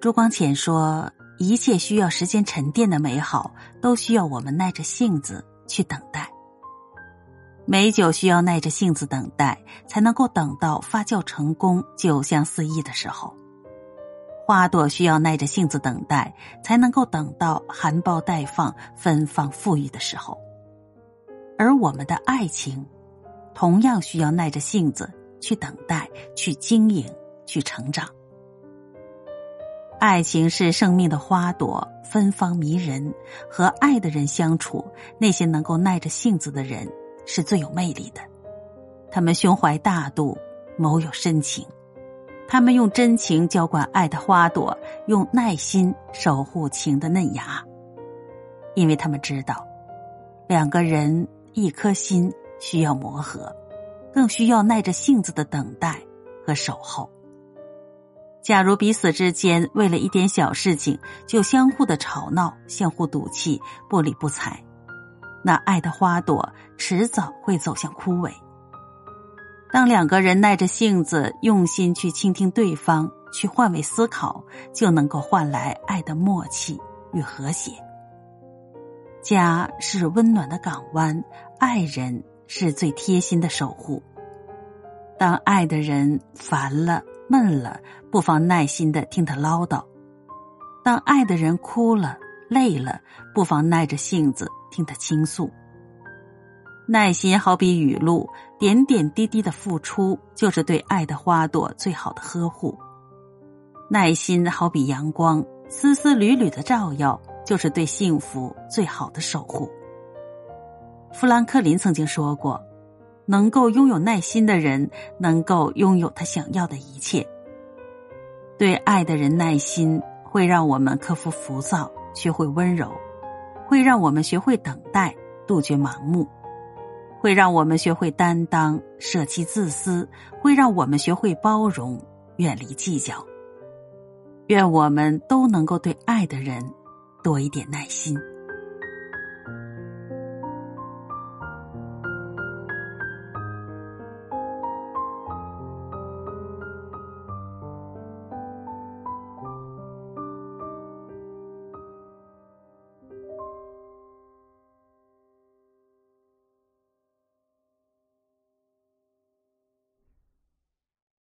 朱光潜说：“一切需要时间沉淀的美好，都需要我们耐着性子去等待。美酒需要耐着性子等待，才能够等到发酵成功、酒香四溢的时候；花朵需要耐着性子等待，才能够等到含苞待放、芬芳馥郁的时候。而我们的爱情，同样需要耐着性子去等待、去经营、去成长。”爱情是生命的花朵，芬芳迷人。和爱的人相处，那些能够耐着性子的人是最有魅力的。他们胸怀大度，谋有深情。他们用真情浇灌爱的花朵，用耐心守护情的嫩芽。因为他们知道，两个人一颗心需要磨合，更需要耐着性子的等待和守候。假如彼此之间为了一点小事情就相互的吵闹、相互赌气、不理不睬，那爱的花朵迟早会走向枯萎。当两个人耐着性子、用心去倾听对方、去换位思考，就能够换来爱的默契与和谐。家是温暖的港湾，爱人是最贴心的守护。当爱的人烦了。闷了，不妨耐心的听他唠叨；当爱的人哭了、累了，不妨耐着性子听他倾诉。耐心好比雨露，点点滴滴的付出，就是对爱的花朵最好的呵护；耐心好比阳光，丝丝缕缕的照耀，就是对幸福最好的守护。富兰克林曾经说过。能够拥有耐心的人，能够拥有他想要的一切。对爱的人耐心，会让我们克服浮躁，学会温柔；会让我们学会等待，杜绝盲目；会让我们学会担当，舍弃自私；会让我们学会包容，远离计较。愿我们都能够对爱的人多一点耐心。